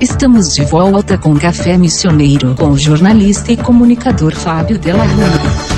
Estamos de volta com Café Missioneiro com o jornalista e comunicador Fábio Della Rua.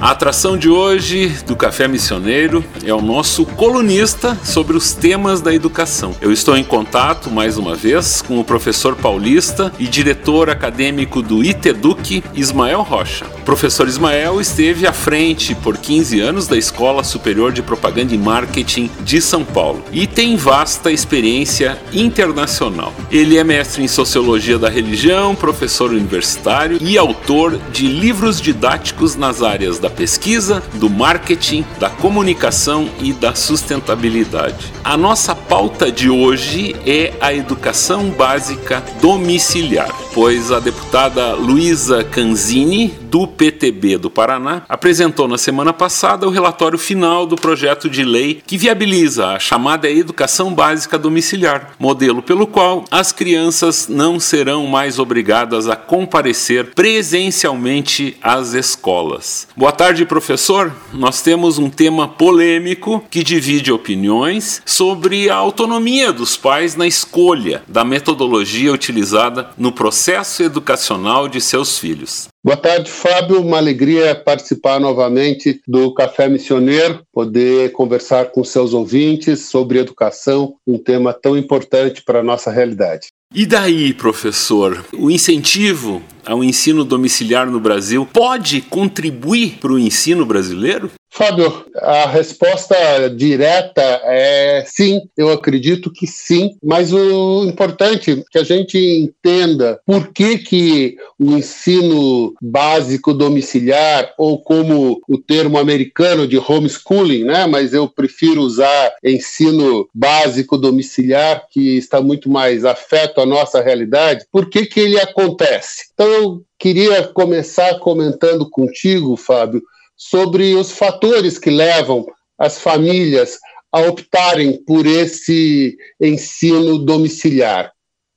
A atração de hoje do Café Missioneiro é o nosso colunista sobre os temas da educação. Eu estou em contato, mais uma vez, com o professor paulista e diretor acadêmico do ITEDUC, Ismael Rocha. O professor Ismael esteve à frente por 15 anos da Escola Superior de Propaganda e Marketing de São Paulo e tem vasta experiência internacional. Ele é mestre em Sociologia da Religião, professor universitário e autor de livros didáticos nas áreas da pesquisa, do marketing, da comunicação e da sustentabilidade. A nossa pauta de hoje é a educação básica domiciliar, pois a deputada Luísa Canzini, do PTB do Paraná, apresentou na semana passada o relatório final do projeto de lei que viabiliza a chamada educação básica domiciliar, modelo pelo qual as crianças não serão mais obrigadas a comparecer presencialmente às escolas. Boa tarde, professor. Nós temos um tema polêmico que divide opiniões sobre a autonomia dos pais na escolha da metodologia utilizada no processo educacional de seus filhos. Boa tarde, Fábio. Uma alegria participar novamente do Café Missioneiro, poder conversar com seus ouvintes sobre educação, um tema tão importante para a nossa realidade. E daí, professor, o incentivo ao ensino domiciliar no Brasil pode contribuir para o ensino brasileiro? Fábio, a resposta direta é sim, eu acredito que sim, mas o importante é que a gente entenda por que, que o ensino básico domiciliar, ou como o termo americano de homeschooling, né? mas eu prefiro usar ensino básico domiciliar, que está muito mais afeto à nossa realidade, por que, que ele acontece? Então, eu queria começar comentando contigo, Fábio, sobre os fatores que levam as famílias a optarem por esse ensino domiciliar.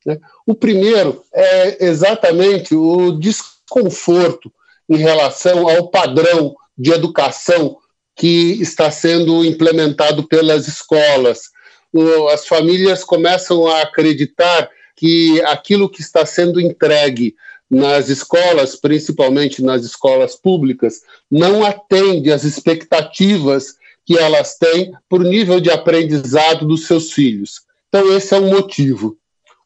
Né? O primeiro é exatamente o desconforto em relação ao padrão de educação que está sendo implementado pelas escolas. As famílias começam a acreditar que aquilo que está sendo entregue nas escolas, principalmente nas escolas públicas, não atende às expectativas que elas têm o nível de aprendizado dos seus filhos. Então, esse é um motivo.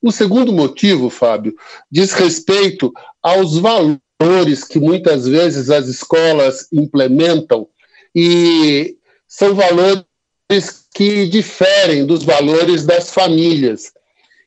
O segundo motivo, Fábio, diz respeito aos valores que muitas vezes as escolas implementam e são valores que diferem dos valores das famílias.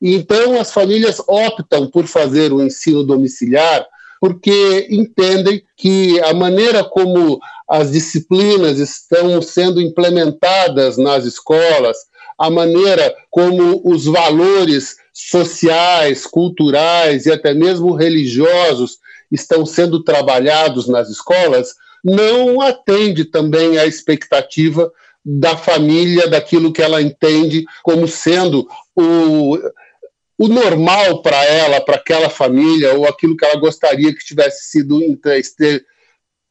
Então, as famílias optam por fazer o ensino domiciliar porque entendem que a maneira como as disciplinas estão sendo implementadas nas escolas, a maneira como os valores sociais, culturais e até mesmo religiosos estão sendo trabalhados nas escolas, não atende também à expectativa da família, daquilo que ela entende como sendo o, o normal para ela, para aquela família, ou aquilo que ela gostaria que tivesse sido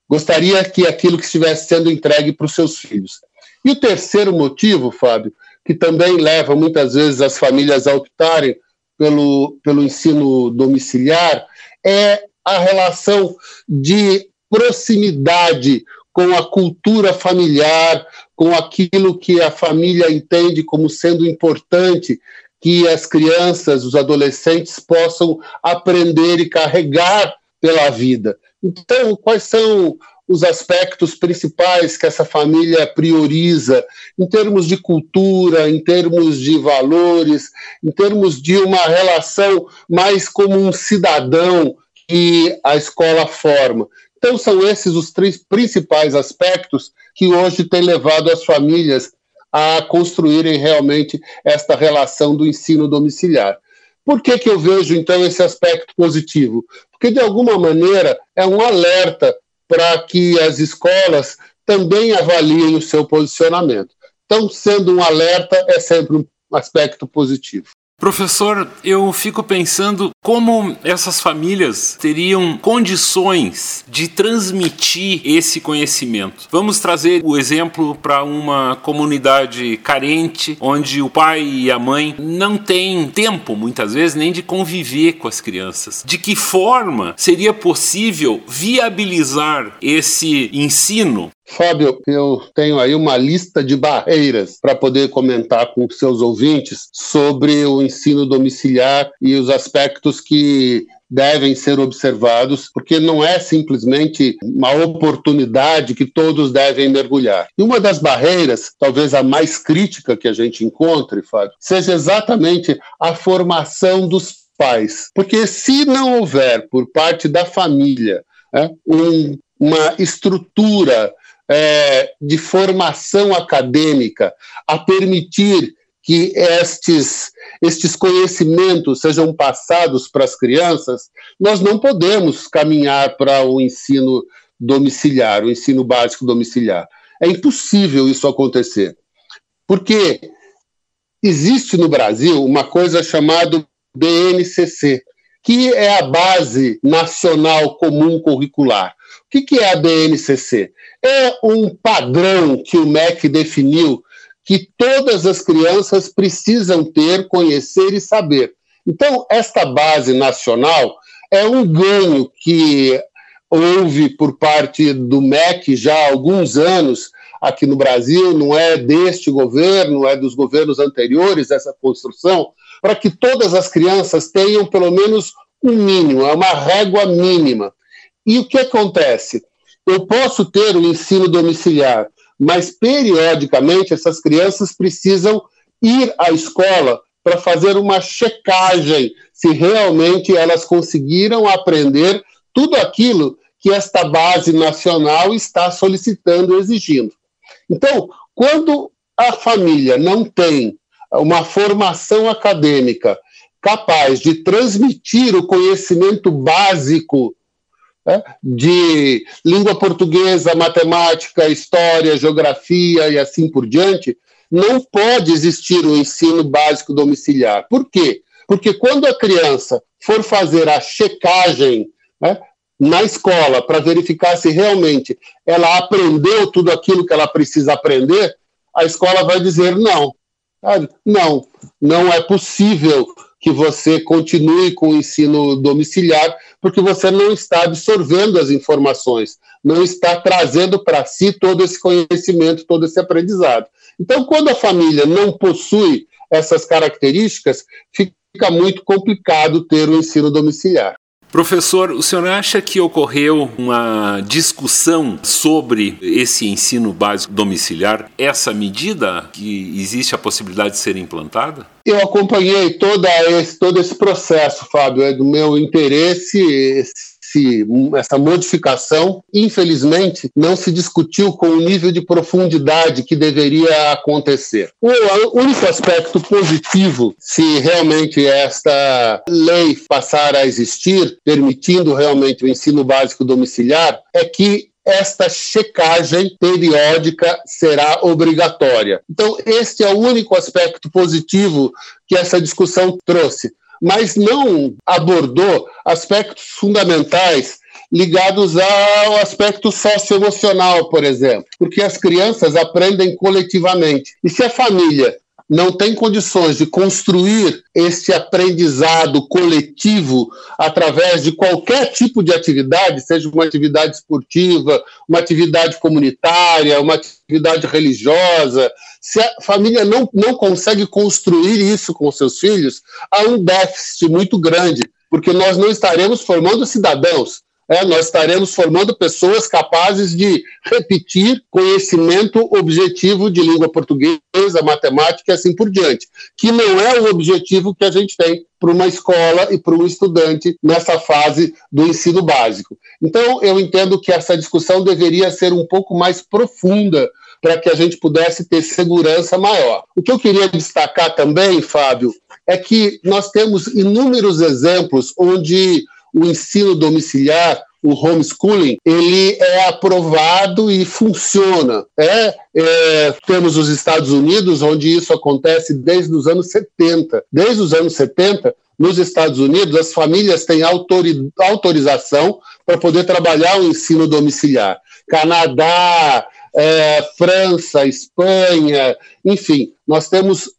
gostaria que aquilo que estivesse sendo entregue para os seus filhos. E o terceiro motivo, Fábio, que também leva muitas vezes as famílias a optarem pelo, pelo ensino domiciliar, é a relação de proximidade com a cultura familiar, com aquilo que a família entende como sendo importante que as crianças, os adolescentes possam aprender e carregar pela vida. Então, quais são os aspectos principais que essa família prioriza em termos de cultura, em termos de valores, em termos de uma relação mais como um cidadão que a escola forma. Então, são esses os três principais aspectos que hoje têm levado as famílias a construírem realmente esta relação do ensino domiciliar. Por que, que eu vejo, então, esse aspecto positivo? Porque, de alguma maneira, é um alerta para que as escolas também avaliem o seu posicionamento. Então, sendo um alerta, é sempre um aspecto positivo. Professor, eu fico pensando como essas famílias teriam condições de transmitir esse conhecimento. Vamos trazer o exemplo para uma comunidade carente, onde o pai e a mãe não têm tempo, muitas vezes, nem de conviver com as crianças. De que forma seria possível viabilizar esse ensino Fábio, eu tenho aí uma lista de barreiras para poder comentar com seus ouvintes sobre o ensino domiciliar e os aspectos que devem ser observados, porque não é simplesmente uma oportunidade que todos devem mergulhar. E uma das barreiras, talvez a mais crítica que a gente encontre, Fábio, seja exatamente a formação dos pais. Porque se não houver, por parte da família, é, um, uma estrutura é, de formação acadêmica a permitir que estes, estes conhecimentos sejam passados para as crianças, nós não podemos caminhar para o ensino domiciliar, o ensino básico domiciliar. É impossível isso acontecer. Porque existe no Brasil uma coisa chamada BNCC, que é a Base Nacional Comum Curricular. O que é a BNCC? É um padrão que o MEC definiu que todas as crianças precisam ter, conhecer e saber. Então, esta base nacional é um ganho que houve por parte do MEC já há alguns anos aqui no Brasil, não é deste governo, é dos governos anteriores essa construção, para que todas as crianças tenham pelo menos um mínimo, é uma régua mínima. E o que acontece? Eu posso ter o ensino domiciliar, mas periodicamente essas crianças precisam ir à escola para fazer uma checagem se realmente elas conseguiram aprender tudo aquilo que esta base nacional está solicitando, exigindo. Então, quando a família não tem uma formação acadêmica capaz de transmitir o conhecimento básico né, de língua portuguesa, matemática, história, geografia e assim por diante, não pode existir o um ensino básico domiciliar. Por quê? Porque quando a criança for fazer a checagem né, na escola para verificar se realmente ela aprendeu tudo aquilo que ela precisa aprender, a escola vai dizer não. Não, não é possível que você continue com o ensino domiciliar, porque você não está absorvendo as informações, não está trazendo para si todo esse conhecimento, todo esse aprendizado. Então, quando a família não possui essas características, fica muito complicado ter o ensino domiciliar. Professor, o senhor acha que ocorreu uma discussão sobre esse ensino básico domiciliar? Essa medida que existe a possibilidade de ser implantada? Eu acompanhei toda esse, todo esse processo, Fábio, é do meu interesse esse, essa modificação, infelizmente, não se discutiu com o nível de profundidade que deveria acontecer. O único aspecto positivo, se realmente esta lei passar a existir, permitindo realmente o ensino básico domiciliar, é que esta checagem periódica será obrigatória. Então, este é o único aspecto positivo que essa discussão trouxe mas não abordou aspectos fundamentais ligados ao aspecto socioemocional, por exemplo, porque as crianças aprendem coletivamente. E se a família não tem condições de construir esse aprendizado coletivo através de qualquer tipo de atividade, seja uma atividade esportiva, uma atividade comunitária, uma atividade religiosa, se a família não, não consegue construir isso com seus filhos, há um déficit muito grande, porque nós não estaremos formando cidadãos, é, nós estaremos formando pessoas capazes de repetir conhecimento objetivo de língua portuguesa, matemática e assim por diante, que não é o objetivo que a gente tem para uma escola e para um estudante nessa fase do ensino básico. Então, eu entendo que essa discussão deveria ser um pouco mais profunda para que a gente pudesse ter segurança maior. O que eu queria destacar também, Fábio, é que nós temos inúmeros exemplos onde o ensino domiciliar o homeschooling ele é aprovado e funciona. É, é, temos os Estados Unidos, onde isso acontece desde os anos 70. Desde os anos 70, nos Estados Unidos, as famílias têm autori autorização para poder trabalhar o ensino domiciliar. Canadá, é, França, Espanha, enfim, nós temos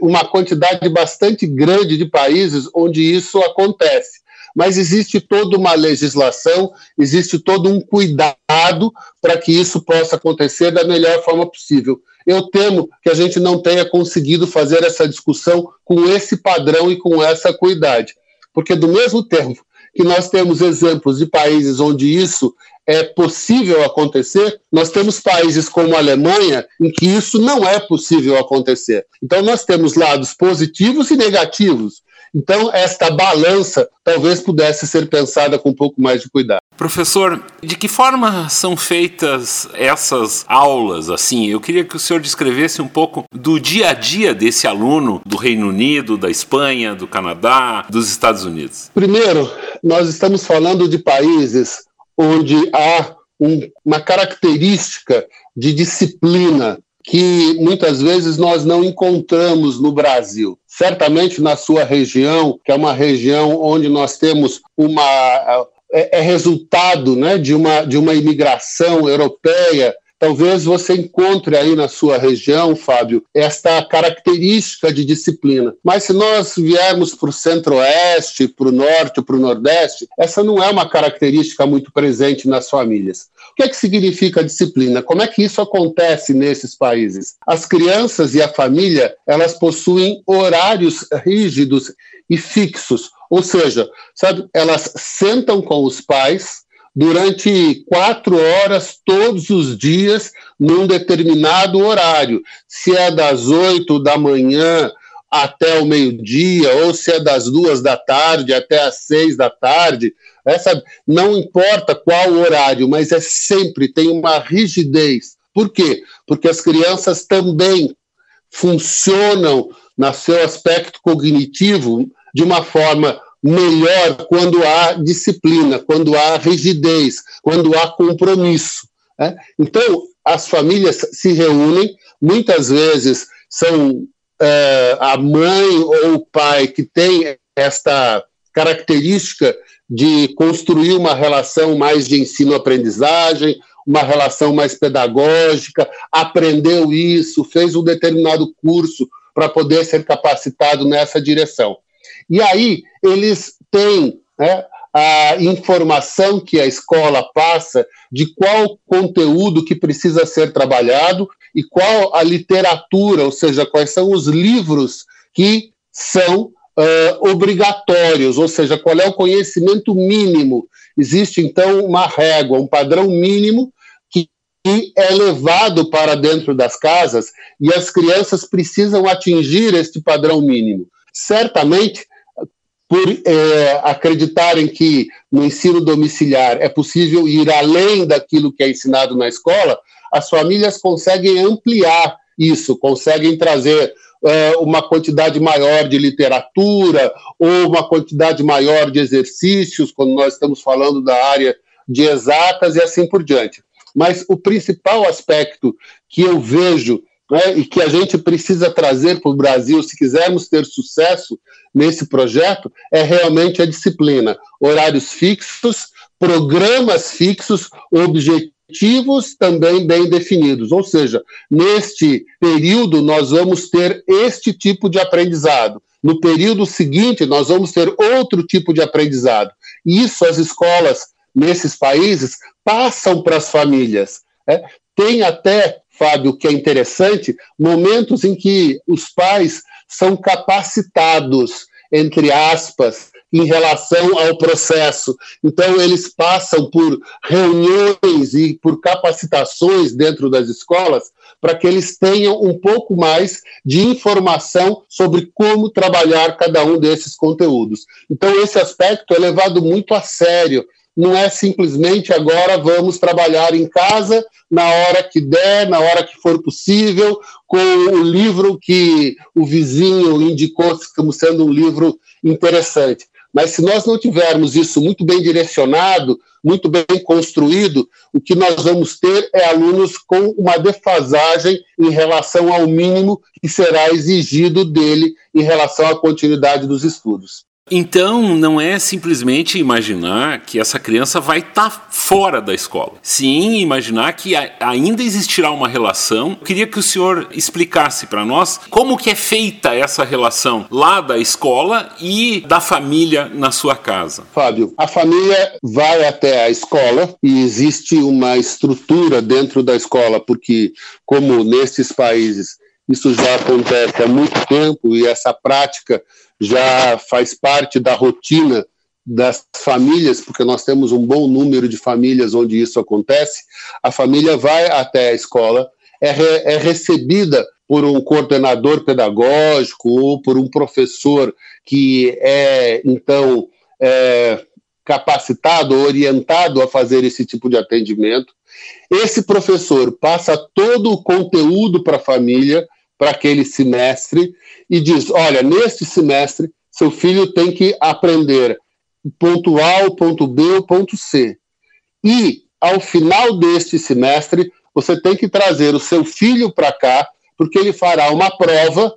uma quantidade bastante grande de países onde isso acontece. Mas existe toda uma legislação, existe todo um cuidado para que isso possa acontecer da melhor forma possível. Eu temo que a gente não tenha conseguido fazer essa discussão com esse padrão e com essa cuidade. Porque, do mesmo tempo que nós temos exemplos de países onde isso é possível acontecer, nós temos países como a Alemanha em que isso não é possível acontecer. Então, nós temos lados positivos e negativos. Então, esta balança talvez pudesse ser pensada com um pouco mais de cuidado. Professor, de que forma são feitas essas aulas? Assim, eu queria que o senhor descrevesse um pouco do dia a dia desse aluno do Reino Unido, da Espanha, do Canadá, dos Estados Unidos. Primeiro, nós estamos falando de países onde há um, uma característica de disciplina que muitas vezes nós não encontramos no Brasil. Certamente na sua região, que é uma região onde nós temos uma é, é resultado né, de, uma, de uma imigração europeia Talvez você encontre aí na sua região, Fábio, esta característica de disciplina. Mas se nós viermos para o centro-oeste, para o norte, para o nordeste, essa não é uma característica muito presente nas famílias. O que é que significa disciplina? Como é que isso acontece nesses países? As crianças e a família, elas possuem horários rígidos e fixos, ou seja, sabe, elas sentam com os pais, durante quatro horas todos os dias num determinado horário. Se é das oito da manhã até o meio-dia, ou se é das duas da tarde até as seis da tarde, essa, não importa qual horário, mas é sempre, tem uma rigidez. Por quê? Porque as crianças também funcionam no seu aspecto cognitivo de uma forma melhor quando há disciplina, quando há rigidez, quando há compromisso. Né? Então, as famílias se reúnem, muitas vezes são é, a mãe ou o pai que tem esta característica de construir uma relação mais de ensino-aprendizagem, uma relação mais pedagógica, aprendeu isso, fez um determinado curso para poder ser capacitado nessa direção. E aí eles têm né, a informação que a escola passa de qual conteúdo que precisa ser trabalhado e qual a literatura, ou seja, quais são os livros que são uh, obrigatórios, ou seja, qual é o conhecimento mínimo. Existe, então, uma régua, um padrão mínimo que é levado para dentro das casas e as crianças precisam atingir este padrão mínimo. Certamente, por é, acreditarem que no ensino domiciliar é possível ir além daquilo que é ensinado na escola, as famílias conseguem ampliar isso, conseguem trazer é, uma quantidade maior de literatura ou uma quantidade maior de exercícios, quando nós estamos falando da área de exatas e assim por diante. Mas o principal aspecto que eu vejo né, e que a gente precisa trazer para o Brasil se quisermos ter sucesso nesse projeto é realmente a disciplina. Horários fixos, programas fixos, objetivos também bem definidos. Ou seja, neste período nós vamos ter este tipo de aprendizado. No período seguinte, nós vamos ter outro tipo de aprendizado. Isso as escolas nesses países passam para as famílias. É? Tem até, Fábio, que é interessante, momentos em que os pais são capacitados, entre aspas, em relação ao processo. Então, eles passam por reuniões e por capacitações dentro das escolas para que eles tenham um pouco mais de informação sobre como trabalhar cada um desses conteúdos. Então, esse aspecto é levado muito a sério não é simplesmente agora vamos trabalhar em casa na hora que der, na hora que for possível, com o livro que o vizinho indicou como sendo um livro interessante. Mas se nós não tivermos isso muito bem direcionado, muito bem construído, o que nós vamos ter é alunos com uma defasagem em relação ao mínimo que será exigido dele em relação à continuidade dos estudos. Então, não é simplesmente imaginar que essa criança vai estar tá fora da escola. Sim, imaginar que ainda existirá uma relação. Eu queria que o senhor explicasse para nós como que é feita essa relação lá da escola e da família na sua casa. Fábio, a família vai até a escola e existe uma estrutura dentro da escola, porque como nesses países isso já acontece há muito tempo e essa prática já faz parte da rotina das famílias, porque nós temos um bom número de famílias onde isso acontece. A família vai até a escola, é, re, é recebida por um coordenador pedagógico ou por um professor que é, então, é, capacitado, orientado a fazer esse tipo de atendimento. Esse professor passa todo o conteúdo para a família, para aquele semestre e diz: olha, neste semestre, seu filho tem que aprender ponto A, o ponto B, o ponto C. E, ao final deste semestre, você tem que trazer o seu filho para cá, porque ele fará uma prova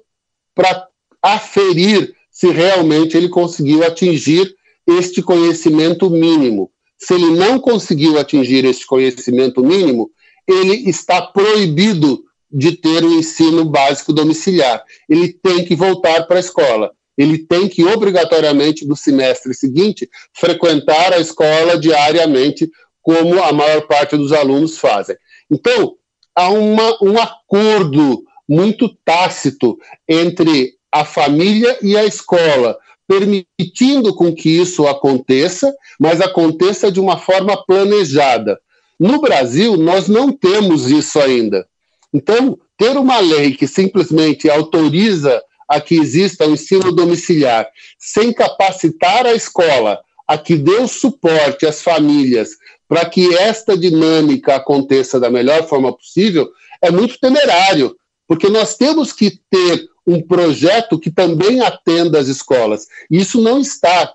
para aferir se realmente ele conseguiu atingir este conhecimento mínimo. Se ele não conseguiu atingir este conhecimento mínimo, ele está proibido de ter o ensino básico domiciliar. Ele tem que voltar para a escola. Ele tem que, obrigatoriamente, no semestre seguinte, frequentar a escola diariamente, como a maior parte dos alunos fazem. Então, há uma, um acordo muito tácito entre a família e a escola, permitindo com que isso aconteça, mas aconteça de uma forma planejada. No Brasil, nós não temos isso ainda. Então, ter uma lei que simplesmente autoriza a que exista o um ensino domiciliar, sem capacitar a escola a que dê o suporte às famílias para que esta dinâmica aconteça da melhor forma possível, é muito temerário, porque nós temos que ter um projeto que também atenda as escolas. Isso não está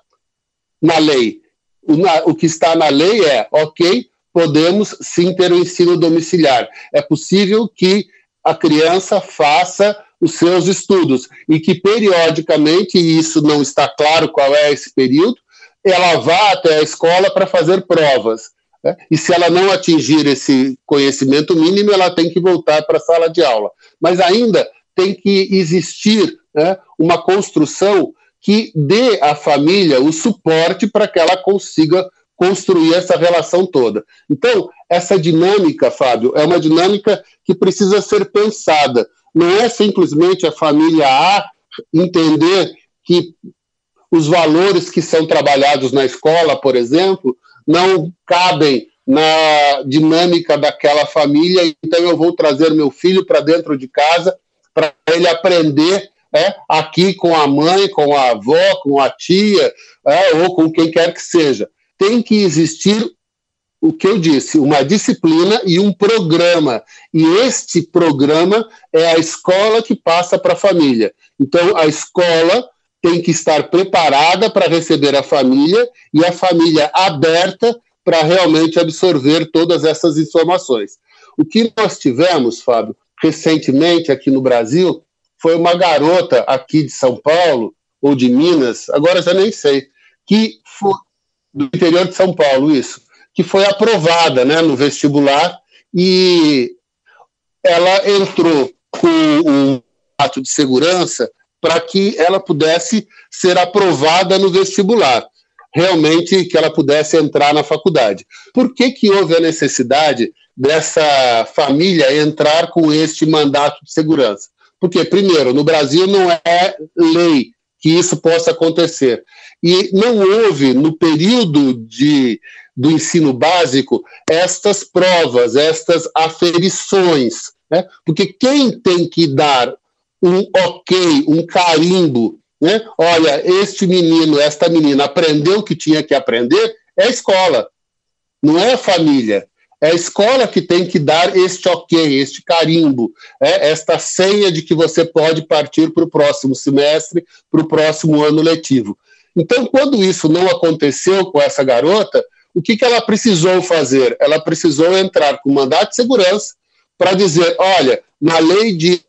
na lei. O, o que está na lei é, ok, podemos sim ter o ensino domiciliar. É possível que a criança faça os seus estudos e que periodicamente, e isso não está claro qual é esse período, ela vá até a escola para fazer provas. Né? E se ela não atingir esse conhecimento mínimo, ela tem que voltar para a sala de aula. Mas ainda tem que existir né, uma construção que dê à família o suporte para que ela consiga construir essa relação toda. Então, essa dinâmica, Fábio, é uma dinâmica que precisa ser pensada. Não é simplesmente a família A entender que os valores que são trabalhados na escola, por exemplo, não cabem na dinâmica daquela família, então eu vou trazer meu filho para dentro de casa para ele aprender é, aqui com a mãe, com a avó, com a tia, é, ou com quem quer que seja tem que existir o que eu disse, uma disciplina e um programa. E este programa é a escola que passa para a família. Então, a escola tem que estar preparada para receber a família e a família aberta para realmente absorver todas essas informações. O que nós tivemos, Fábio, recentemente aqui no Brasil, foi uma garota aqui de São Paulo, ou de Minas, agora já nem sei, que foi, do interior de São Paulo, isso, que foi aprovada né, no vestibular e ela entrou com um ato de segurança para que ela pudesse ser aprovada no vestibular, realmente que ela pudesse entrar na faculdade. Por que, que houve a necessidade dessa família entrar com este mandato de segurança? Porque, primeiro, no Brasil não é lei que isso possa acontecer. E não houve, no período de, do ensino básico, estas provas, estas aferições. Né? Porque quem tem que dar um ok, um carimbo, né? olha, este menino, esta menina aprendeu o que tinha que aprender, é a escola, não é a família. É a escola que tem que dar este ok, este carimbo, é, esta senha de que você pode partir para o próximo semestre, para o próximo ano letivo. Então, quando isso não aconteceu com essa garota, o que, que ela precisou fazer? Ela precisou entrar com mandato de segurança para dizer: olha, na lei diz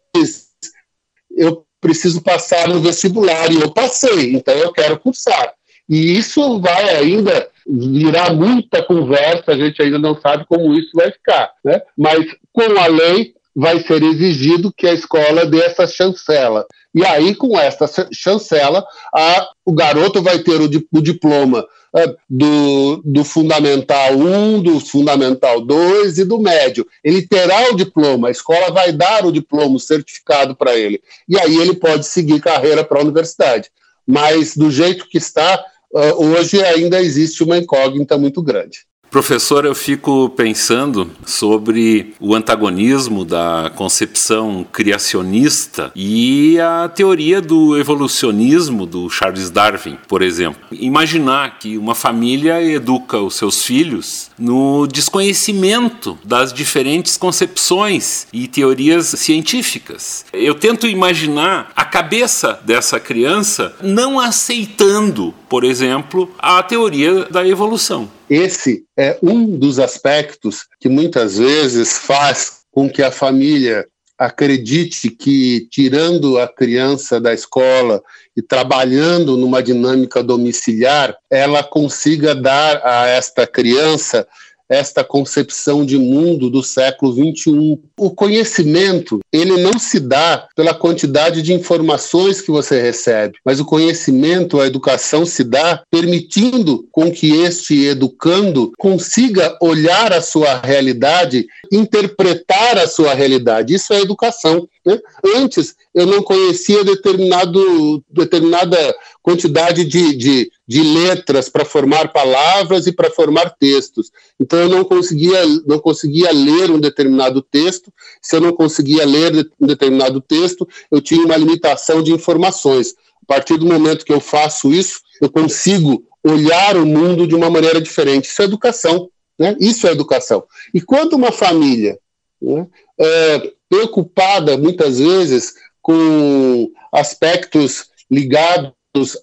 eu preciso passar no vestibular, e eu passei, então eu quero cursar. E isso vai ainda virar muita conversa, a gente ainda não sabe como isso vai ficar. Né? Mas com a lei vai ser exigido que a escola dê essa chancela. E aí, com essa chancela, a, o garoto vai ter o, o diploma uh, do, do Fundamental 1, do Fundamental 2 e do médio. Ele terá o diploma, a escola vai dar o diploma, o certificado para ele. E aí ele pode seguir carreira para a universidade. Mas, do jeito que está, hoje ainda existe uma incógnita muito grande. Professor, eu fico pensando sobre o antagonismo da concepção criacionista e a teoria do evolucionismo do Charles Darwin, por exemplo. Imaginar que uma família educa os seus filhos no desconhecimento das diferentes concepções e teorias científicas. Eu tento imaginar a cabeça dessa criança não aceitando, por exemplo, a teoria da evolução. Esse é um dos aspectos que muitas vezes faz com que a família acredite que, tirando a criança da escola e trabalhando numa dinâmica domiciliar, ela consiga dar a esta criança esta concepção de mundo do século XXI. O conhecimento, ele não se dá pela quantidade de informações que você recebe, mas o conhecimento, a educação se dá permitindo com que este educando consiga olhar a sua realidade, interpretar a sua realidade. Isso é educação. Né? Antes, eu não conhecia determinado, determinada quantidade de, de, de letras para formar palavras e para formar textos. Então eu não conseguia, não conseguia ler um determinado texto. Se eu não conseguia ler um determinado texto, eu tinha uma limitação de informações. A partir do momento que eu faço isso, eu consigo olhar o mundo de uma maneira diferente. Isso é educação. Né? Isso é educação. E quando uma família né, é preocupada, muitas vezes, com aspectos ligados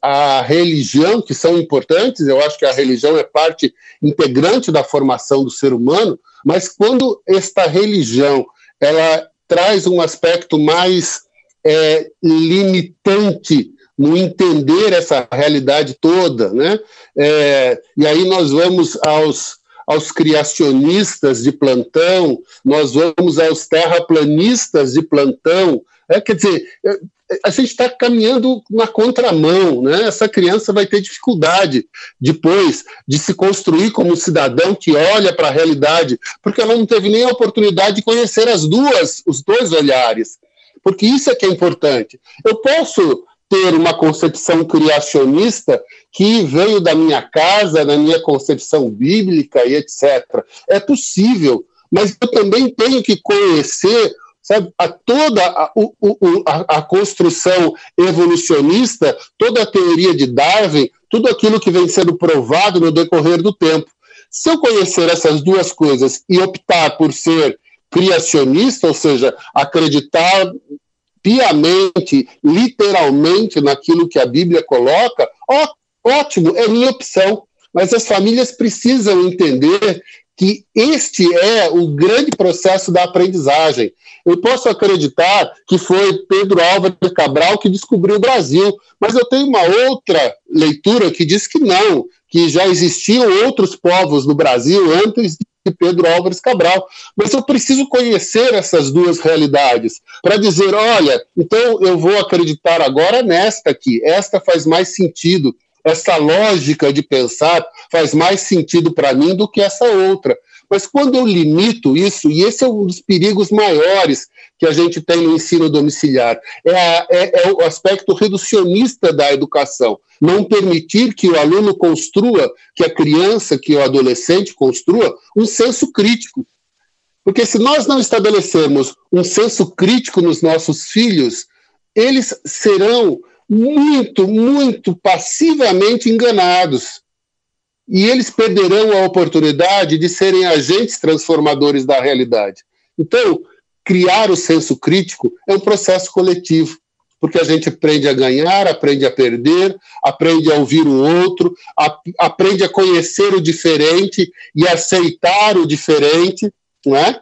à religião, que são importantes, eu acho que a religião é parte integrante da formação do ser humano, mas quando esta religião ela traz um aspecto mais é, limitante no entender essa realidade toda, né? É, e aí nós vamos aos aos criacionistas de plantão, nós vamos aos terraplanistas de plantão. É, quer dizer, é, a gente está caminhando na contramão, né? Essa criança vai ter dificuldade depois de se construir como cidadão que olha para a realidade, porque ela não teve nem a oportunidade de conhecer as duas, os dois olhares. Porque isso é que é importante. Eu posso ter uma concepção criacionista que veio da minha casa, da minha concepção bíblica e etc. É possível, mas eu também tenho que conhecer sabe, a toda a, a, a, construção evolucionista, toda a teoria de Darwin, tudo aquilo que vem sendo provado no decorrer do tempo. Se eu conhecer essas duas coisas e optar por ser criacionista, ou seja, acreditar piamente, literalmente naquilo que a Bíblia coloca, ó, ótimo, é minha opção. Mas as famílias precisam entender que este é o grande processo da aprendizagem. Eu posso acreditar que foi Pedro Álvares Cabral que descobriu o Brasil, mas eu tenho uma outra leitura que diz que não, que já existiam outros povos no Brasil antes de Pedro Álvares Cabral. Mas eu preciso conhecer essas duas realidades para dizer: olha, então eu vou acreditar agora nesta aqui, esta faz mais sentido. Essa lógica de pensar faz mais sentido para mim do que essa outra. Mas quando eu limito isso, e esse é um dos perigos maiores que a gente tem no ensino domiciliar, é, a, é, é o aspecto reducionista da educação. Não permitir que o aluno construa, que a criança, que o adolescente construa um senso crítico. Porque se nós não estabelecermos um senso crítico nos nossos filhos, eles serão muito, muito passivamente enganados e eles perderão a oportunidade de serem agentes transformadores da realidade. Então, criar o senso crítico é um processo coletivo. porque a gente aprende a ganhar, aprende a perder, aprende a ouvir o outro, a, aprende a conhecer o diferente e aceitar o diferente, não é?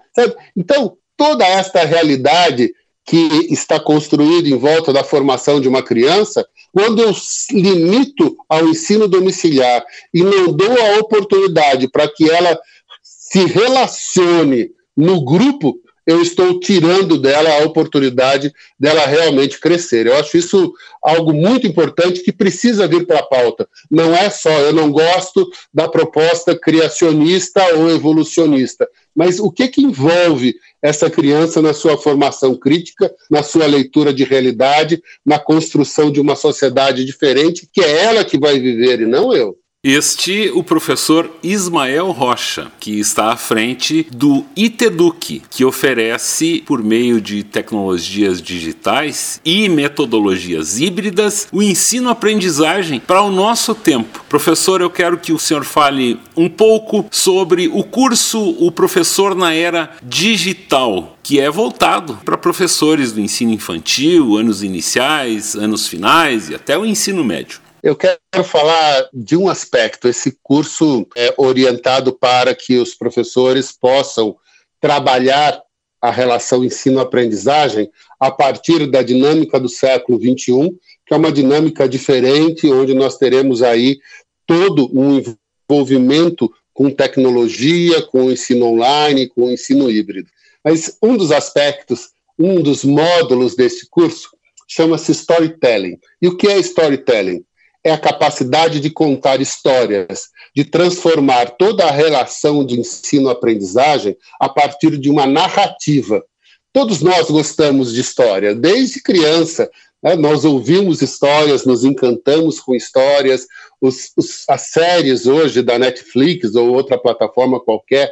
Então, toda esta realidade que está construída em volta da formação de uma criança, quando eu limito ao ensino domiciliar e não dou a oportunidade para que ela se relacione no grupo, eu estou tirando dela a oportunidade dela realmente crescer. Eu acho isso algo muito importante que precisa vir para a pauta. Não é só eu não gosto da proposta criacionista ou evolucionista, mas o que, que envolve essa criança na sua formação crítica, na sua leitura de realidade, na construção de uma sociedade diferente, que é ela que vai viver e não eu. Este o professor Ismael Rocha, que está à frente do ITEDUC, que oferece, por meio de tecnologias digitais e metodologias híbridas, o ensino-aprendizagem para o nosso tempo. Professor, eu quero que o senhor fale um pouco sobre o curso O Professor na Era Digital, que é voltado para professores do ensino infantil, anos iniciais, anos finais e até o ensino médio. Eu quero falar de um aspecto. Esse curso é orientado para que os professores possam trabalhar a relação ensino-aprendizagem a partir da dinâmica do século XXI, que é uma dinâmica diferente, onde nós teremos aí todo um envolvimento com tecnologia, com ensino online, com ensino híbrido. Mas um dos aspectos, um dos módulos desse curso chama-se storytelling. E o que é storytelling? É a capacidade de contar histórias, de transformar toda a relação de ensino-aprendizagem a partir de uma narrativa. Todos nós gostamos de história, desde criança. Né? Nós ouvimos histórias, nos encantamos com histórias. Os, os, as séries hoje da Netflix ou outra plataforma qualquer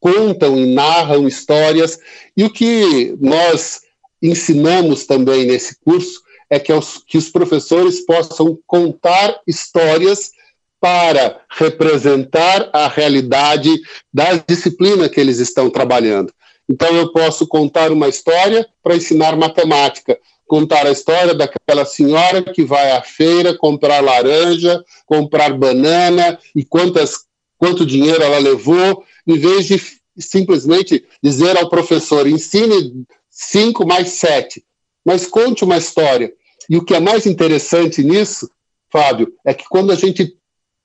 contam e narram histórias. E o que nós ensinamos também nesse curso é que os, que os professores possam contar histórias para representar a realidade da disciplina que eles estão trabalhando. Então, eu posso contar uma história para ensinar matemática, contar a história daquela senhora que vai à feira comprar laranja, comprar banana e quantas, quanto dinheiro ela levou, em vez de simplesmente dizer ao professor: ensine cinco mais sete mas conte uma história. E o que é mais interessante nisso, Fábio, é que quando a gente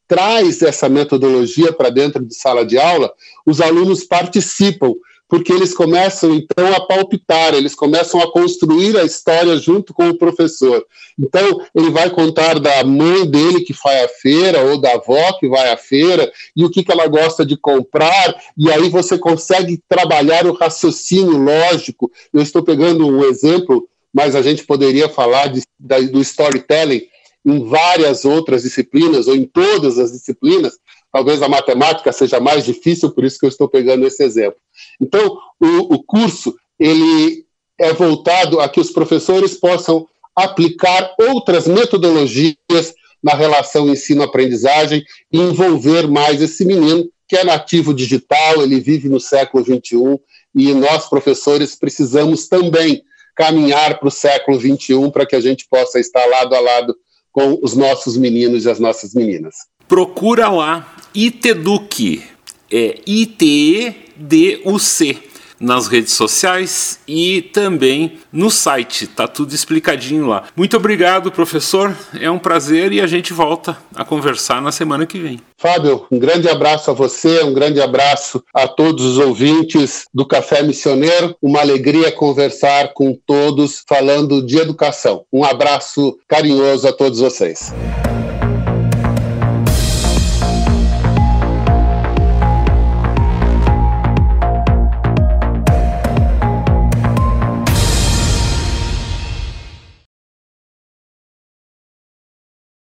traz essa metodologia para dentro de sala de aula, os alunos participam, porque eles começam então a palpitar, eles começam a construir a história junto com o professor. Então, ele vai contar da mãe dele que vai à feira, ou da avó que vai à feira, e o que, que ela gosta de comprar, e aí você consegue trabalhar o raciocínio lógico. Eu estou pegando um exemplo mas a gente poderia falar de, da, do storytelling em várias outras disciplinas, ou em todas as disciplinas. Talvez a matemática seja mais difícil, por isso que eu estou pegando esse exemplo. Então, o, o curso ele é voltado a que os professores possam aplicar outras metodologias na relação ensino-aprendizagem e envolver mais esse menino que é nativo digital, ele vive no século XXI e nós, professores, precisamos também caminhar para o século XXI para que a gente possa estar lado a lado com os nossos meninos e as nossas meninas. Procura lá ITEDUC, é I-T-E-D-U-C nas redes sociais e também no site. Tá tudo explicadinho lá. Muito obrigado, professor. É um prazer e a gente volta a conversar na semana que vem. Fábio, um grande abraço a você, um grande abraço a todos os ouvintes do Café Missioneiro. Uma alegria conversar com todos falando de educação. Um abraço carinhoso a todos vocês.